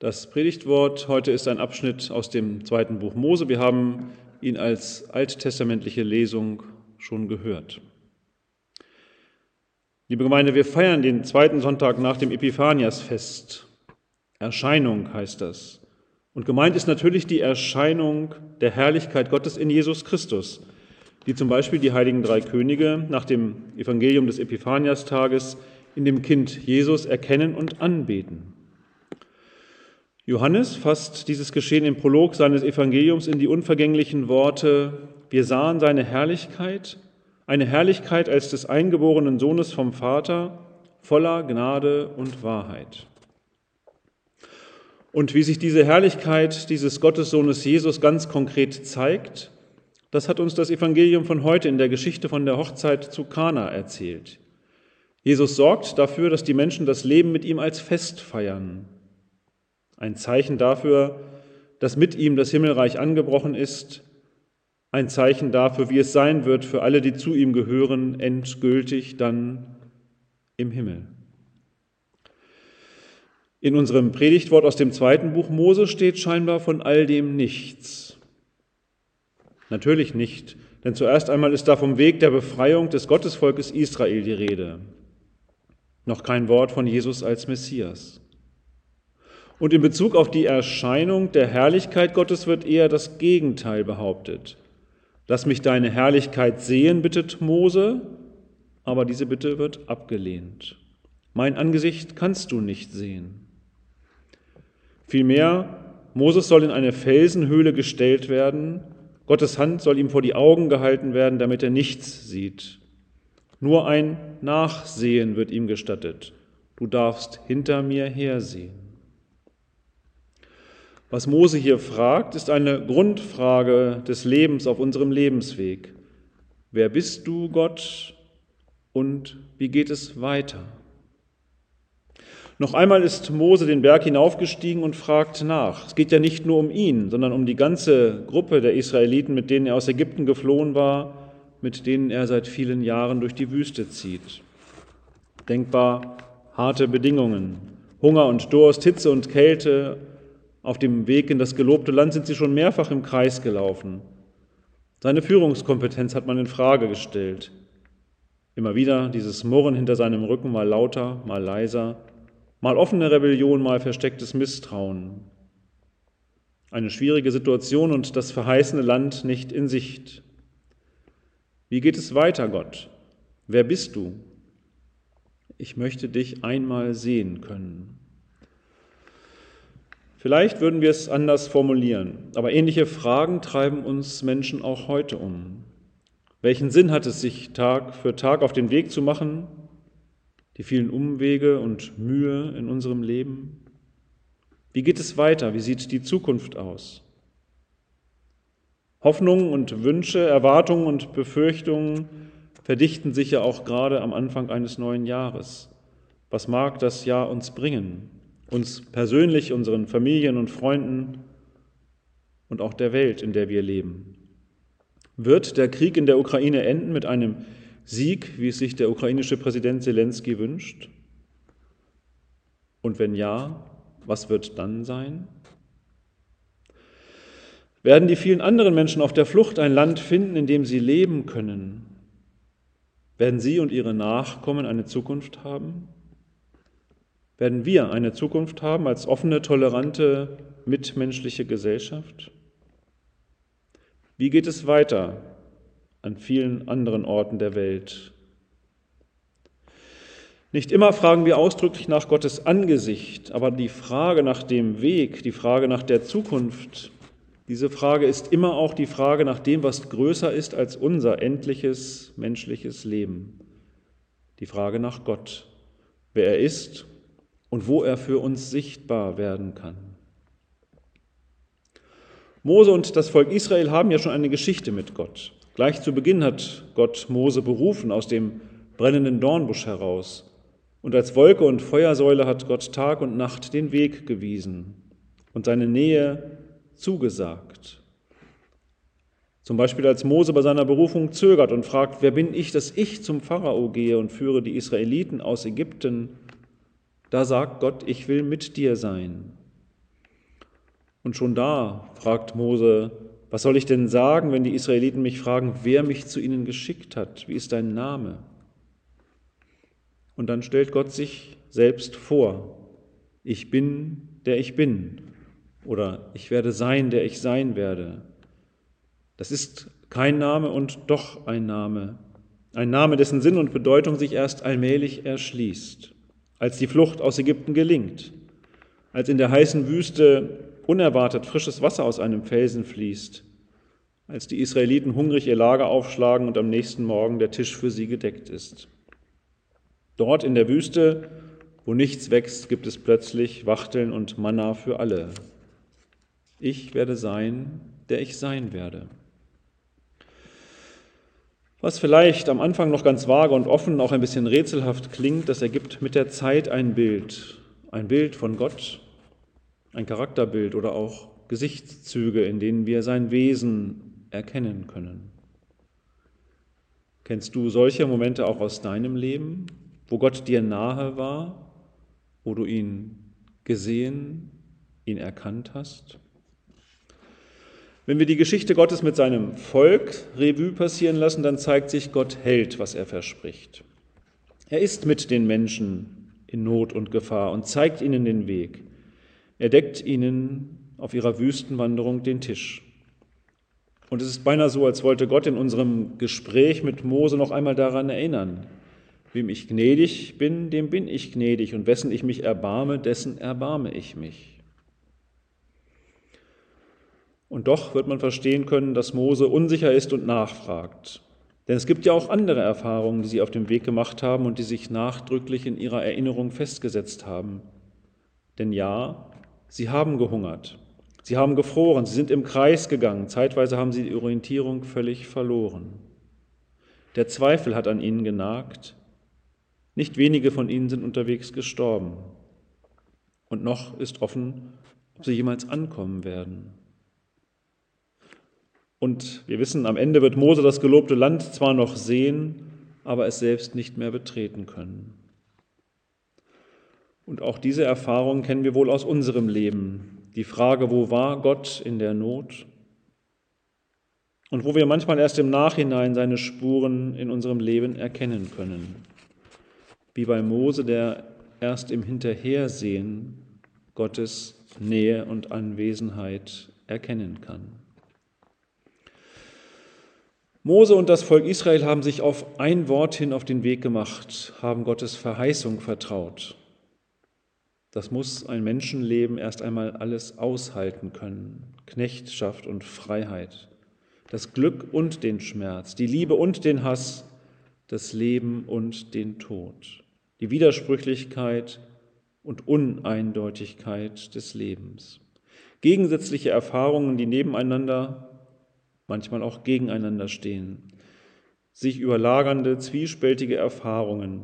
Das Predigtwort heute ist ein Abschnitt aus dem zweiten Buch Mose. Wir haben ihn als alttestamentliche Lesung schon gehört. Liebe Gemeinde, wir feiern den zweiten Sonntag nach dem Epiphaniasfest. Erscheinung heißt das. Und gemeint ist natürlich die Erscheinung der Herrlichkeit Gottes in Jesus Christus, die zum Beispiel die heiligen drei Könige nach dem Evangelium des Epiphaniastages in dem Kind Jesus erkennen und anbeten. Johannes fasst dieses Geschehen im Prolog seines Evangeliums in die unvergänglichen Worte, wir sahen seine Herrlichkeit, eine Herrlichkeit als des eingeborenen Sohnes vom Vater, voller Gnade und Wahrheit. Und wie sich diese Herrlichkeit dieses Gottessohnes Jesus ganz konkret zeigt, das hat uns das Evangelium von heute in der Geschichte von der Hochzeit zu Kana erzählt. Jesus sorgt dafür, dass die Menschen das Leben mit ihm als Fest feiern. Ein Zeichen dafür, dass mit ihm das Himmelreich angebrochen ist. Ein Zeichen dafür, wie es sein wird für alle, die zu ihm gehören, endgültig dann im Himmel. In unserem Predigtwort aus dem zweiten Buch Mose steht scheinbar von all dem nichts. Natürlich nicht, denn zuerst einmal ist da vom Weg der Befreiung des Gottesvolkes Israel die Rede. Noch kein Wort von Jesus als Messias. Und in Bezug auf die Erscheinung der Herrlichkeit Gottes wird eher das Gegenteil behauptet. Lass mich deine Herrlichkeit sehen, bittet Mose, aber diese Bitte wird abgelehnt. Mein Angesicht kannst du nicht sehen. Vielmehr, Moses soll in eine Felsenhöhle gestellt werden, Gottes Hand soll ihm vor die Augen gehalten werden, damit er nichts sieht. Nur ein Nachsehen wird ihm gestattet. Du darfst hinter mir hersehen. Was Mose hier fragt, ist eine Grundfrage des Lebens auf unserem Lebensweg. Wer bist du, Gott, und wie geht es weiter? Noch einmal ist Mose den Berg hinaufgestiegen und fragt nach. Es geht ja nicht nur um ihn, sondern um die ganze Gruppe der Israeliten, mit denen er aus Ägypten geflohen war, mit denen er seit vielen Jahren durch die Wüste zieht. Denkbar harte Bedingungen, Hunger und Durst, Hitze und Kälte, auf dem Weg in das gelobte Land sind sie schon mehrfach im Kreis gelaufen. Seine Führungskompetenz hat man in Frage gestellt. Immer wieder dieses Murren hinter seinem Rücken, mal lauter, mal leiser, mal offene Rebellion, mal verstecktes Misstrauen. Eine schwierige Situation und das verheißene Land nicht in Sicht. Wie geht es weiter, Gott? Wer bist du? Ich möchte dich einmal sehen können. Vielleicht würden wir es anders formulieren, aber ähnliche Fragen treiben uns Menschen auch heute um. Welchen Sinn hat es, sich Tag für Tag auf den Weg zu machen, die vielen Umwege und Mühe in unserem Leben? Wie geht es weiter? Wie sieht die Zukunft aus? Hoffnungen und Wünsche, Erwartungen und Befürchtungen verdichten sich ja auch gerade am Anfang eines neuen Jahres. Was mag das Jahr uns bringen? Uns persönlich, unseren Familien und Freunden und auch der Welt, in der wir leben. Wird der Krieg in der Ukraine enden mit einem Sieg, wie es sich der ukrainische Präsident Zelensky wünscht? Und wenn ja, was wird dann sein? Werden die vielen anderen Menschen auf der Flucht ein Land finden, in dem sie leben können? Werden sie und ihre Nachkommen eine Zukunft haben? Werden wir eine Zukunft haben als offene, tolerante, mitmenschliche Gesellschaft? Wie geht es weiter an vielen anderen Orten der Welt? Nicht immer fragen wir ausdrücklich nach Gottes Angesicht, aber die Frage nach dem Weg, die Frage nach der Zukunft, diese Frage ist immer auch die Frage nach dem, was größer ist als unser endliches menschliches Leben. Die Frage nach Gott, wer er ist und wo er für uns sichtbar werden kann. Mose und das Volk Israel haben ja schon eine Geschichte mit Gott. Gleich zu Beginn hat Gott Mose berufen aus dem brennenden Dornbusch heraus. Und als Wolke und Feuersäule hat Gott Tag und Nacht den Weg gewiesen und seine Nähe zugesagt. Zum Beispiel als Mose bei seiner Berufung zögert und fragt, wer bin ich, dass ich zum Pharao gehe und führe die Israeliten aus Ägypten? Da sagt Gott, ich will mit dir sein. Und schon da fragt Mose, was soll ich denn sagen, wenn die Israeliten mich fragen, wer mich zu ihnen geschickt hat? Wie ist dein Name? Und dann stellt Gott sich selbst vor. Ich bin, der ich bin. Oder ich werde sein, der ich sein werde. Das ist kein Name und doch ein Name. Ein Name, dessen Sinn und Bedeutung sich erst allmählich erschließt, als die Flucht aus Ägypten gelingt, als in der heißen Wüste unerwartet frisches Wasser aus einem Felsen fließt, als die Israeliten hungrig ihr Lager aufschlagen und am nächsten Morgen der Tisch für sie gedeckt ist. Dort in der Wüste, wo nichts wächst, gibt es plötzlich Wachteln und Manna für alle. Ich werde sein, der ich sein werde. Was vielleicht am Anfang noch ganz vage und offen, auch ein bisschen rätselhaft klingt, das ergibt mit der Zeit ein Bild, ein Bild von Gott, ein Charakterbild oder auch Gesichtszüge, in denen wir sein Wesen erkennen können. Kennst du solche Momente auch aus deinem Leben, wo Gott dir nahe war, wo du ihn gesehen, ihn erkannt hast? Wenn wir die Geschichte Gottes mit seinem Volk Revue passieren lassen, dann zeigt sich, Gott hält, was er verspricht. Er ist mit den Menschen in Not und Gefahr und zeigt ihnen den Weg. Er deckt ihnen auf ihrer Wüstenwanderung den Tisch. Und es ist beinahe so, als wollte Gott in unserem Gespräch mit Mose noch einmal daran erinnern, wem ich gnädig bin, dem bin ich gnädig, und wessen ich mich erbarme, dessen erbarme ich mich. Und doch wird man verstehen können, dass Mose unsicher ist und nachfragt. Denn es gibt ja auch andere Erfahrungen, die sie auf dem Weg gemacht haben und die sich nachdrücklich in ihrer Erinnerung festgesetzt haben. Denn ja, Sie haben gehungert, sie haben gefroren, sie sind im Kreis gegangen, zeitweise haben sie die Orientierung völlig verloren. Der Zweifel hat an ihnen genagt, nicht wenige von ihnen sind unterwegs gestorben. Und noch ist offen, ob sie jemals ankommen werden. Und wir wissen, am Ende wird Mose das gelobte Land zwar noch sehen, aber es selbst nicht mehr betreten können. Und auch diese Erfahrung kennen wir wohl aus unserem Leben. Die Frage, wo war Gott in der Not? Und wo wir manchmal erst im Nachhinein seine Spuren in unserem Leben erkennen können. Wie bei Mose, der erst im Hinterhersehen Gottes Nähe und Anwesenheit erkennen kann. Mose und das Volk Israel haben sich auf ein Wort hin auf den Weg gemacht, haben Gottes Verheißung vertraut. Das muss ein Menschenleben erst einmal alles aushalten können. Knechtschaft und Freiheit, das Glück und den Schmerz, die Liebe und den Hass, das Leben und den Tod, die Widersprüchlichkeit und Uneindeutigkeit des Lebens. Gegensätzliche Erfahrungen, die nebeneinander, manchmal auch gegeneinander stehen. Sich überlagernde, zwiespältige Erfahrungen.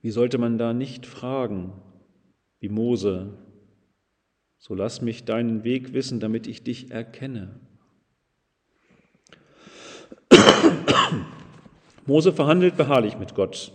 Wie sollte man da nicht fragen, wie Mose, so lass mich deinen Weg wissen, damit ich dich erkenne. Mose verhandelt beharrlich mit Gott.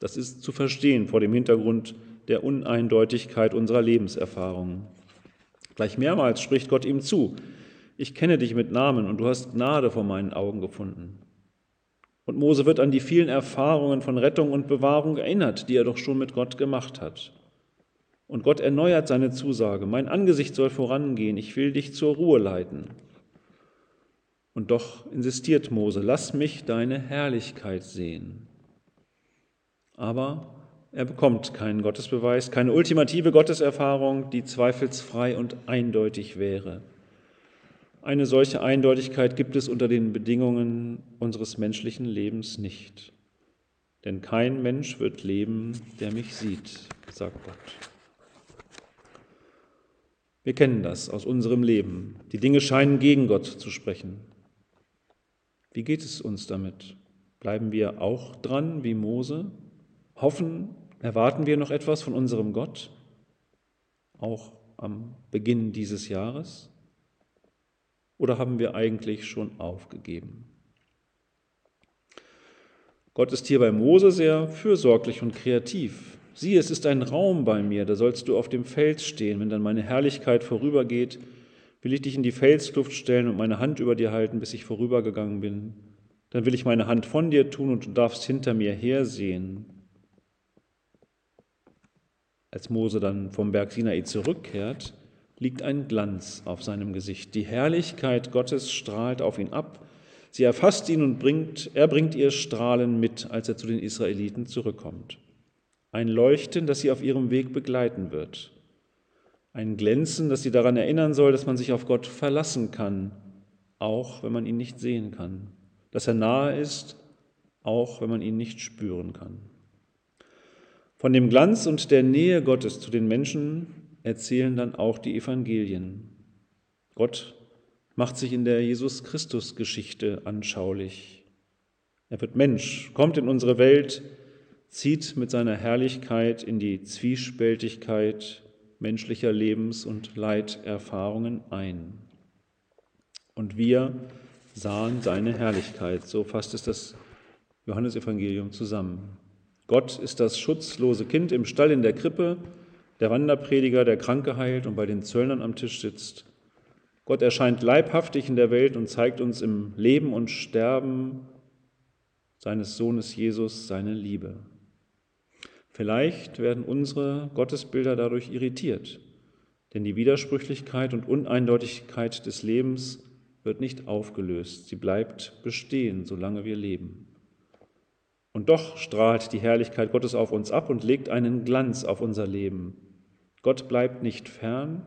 Das ist zu verstehen vor dem Hintergrund der Uneindeutigkeit unserer Lebenserfahrungen. Gleich mehrmals spricht Gott ihm zu, ich kenne dich mit Namen und du hast Gnade vor meinen Augen gefunden. Und Mose wird an die vielen Erfahrungen von Rettung und Bewahrung erinnert, die er doch schon mit Gott gemacht hat. Und Gott erneuert seine Zusage, mein Angesicht soll vorangehen, ich will dich zur Ruhe leiten. Und doch insistiert Mose, lass mich deine Herrlichkeit sehen. Aber er bekommt keinen Gottesbeweis, keine ultimative Gotteserfahrung, die zweifelsfrei und eindeutig wäre. Eine solche Eindeutigkeit gibt es unter den Bedingungen unseres menschlichen Lebens nicht. Denn kein Mensch wird leben, der mich sieht, sagt Gott. Wir kennen das aus unserem Leben. Die Dinge scheinen gegen Gott zu sprechen. Wie geht es uns damit? Bleiben wir auch dran wie Mose? Hoffen, erwarten wir noch etwas von unserem Gott? Auch am Beginn dieses Jahres? Oder haben wir eigentlich schon aufgegeben? Gott ist hier bei Mose sehr fürsorglich und kreativ. Sieh, es ist ein Raum bei mir, da sollst du auf dem Fels stehen. Wenn dann meine Herrlichkeit vorübergeht, will ich dich in die Felskluft stellen und meine Hand über dir halten, bis ich vorübergegangen bin. Dann will ich meine Hand von dir tun und du darfst hinter mir hersehen. Als Mose dann vom Berg Sinai zurückkehrt, liegt ein Glanz auf seinem Gesicht. Die Herrlichkeit Gottes strahlt auf ihn ab Sie erfasst ihn und bringt, er bringt ihr Strahlen mit, als er zu den Israeliten zurückkommt. Ein Leuchten, das sie auf ihrem Weg begleiten wird. Ein Glänzen, das sie daran erinnern soll, dass man sich auf Gott verlassen kann, auch wenn man ihn nicht sehen kann. Dass er nahe ist, auch wenn man ihn nicht spüren kann. Von dem Glanz und der Nähe Gottes zu den Menschen erzählen dann auch die Evangelien. Gott macht sich in der Jesus Christus Geschichte anschaulich. Er wird Mensch, kommt in unsere Welt, zieht mit seiner Herrlichkeit in die Zwiespältigkeit menschlicher Lebens- und Leiterfahrungen ein. Und wir sahen seine Herrlichkeit, so fasst es das Johannesevangelium zusammen. Gott ist das schutzlose Kind im Stall in der Krippe, der Wanderprediger, der Kranke heilt und bei den Zöllnern am Tisch sitzt. Gott erscheint leibhaftig in der Welt und zeigt uns im Leben und Sterben seines Sohnes Jesus seine Liebe. Vielleicht werden unsere Gottesbilder dadurch irritiert, denn die Widersprüchlichkeit und Uneindeutigkeit des Lebens wird nicht aufgelöst, sie bleibt bestehen, solange wir leben. Und doch strahlt die Herrlichkeit Gottes auf uns ab und legt einen Glanz auf unser Leben. Gott bleibt nicht fern,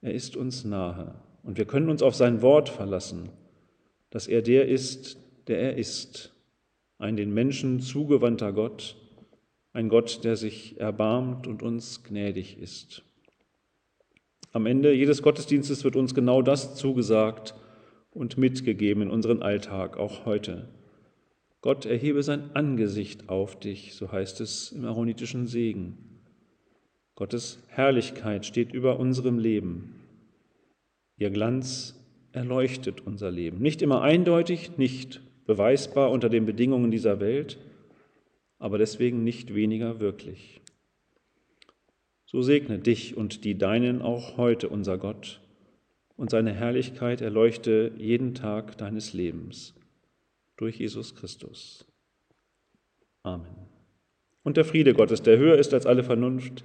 er ist uns nahe. Und wir können uns auf sein Wort verlassen, dass er der ist, der er ist, ein den Menschen zugewandter Gott, ein Gott, der sich erbarmt und uns gnädig ist. Am Ende jedes Gottesdienstes wird uns genau das zugesagt und mitgegeben in unseren Alltag, auch heute. Gott erhebe sein Angesicht auf dich, so heißt es im aaronitischen Segen. Gottes Herrlichkeit steht über unserem Leben. Ihr Glanz erleuchtet unser Leben. Nicht immer eindeutig, nicht beweisbar unter den Bedingungen dieser Welt, aber deswegen nicht weniger wirklich. So segne dich und die Deinen auch heute, unser Gott, und seine Herrlichkeit erleuchte jeden Tag deines Lebens durch Jesus Christus. Amen. Und der Friede Gottes, der höher ist als alle Vernunft,